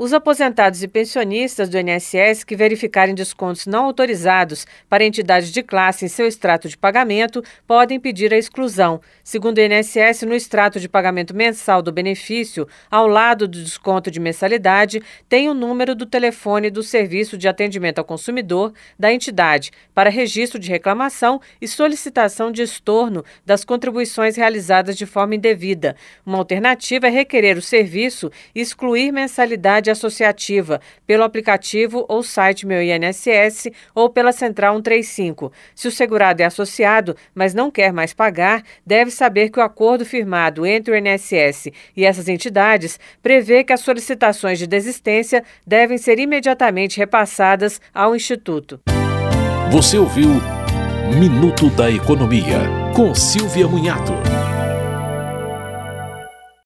Os aposentados e pensionistas do INSS que verificarem descontos não autorizados para entidades de classe em seu extrato de pagamento podem pedir a exclusão. Segundo o INSS, no extrato de pagamento mensal do benefício, ao lado do desconto de mensalidade, tem o número do telefone do Serviço de Atendimento ao Consumidor da entidade para registro de reclamação e solicitação de estorno das contribuições realizadas de forma indevida. Uma alternativa é requerer o serviço e excluir mensalidade associativa pelo aplicativo ou site Meu INSS ou pela Central 135. Se o segurado é associado, mas não quer mais pagar, deve saber que o acordo firmado entre o INSS e essas entidades prevê que as solicitações de desistência devem ser imediatamente repassadas ao Instituto. Você ouviu Minuto da Economia, com Silvia Munhato.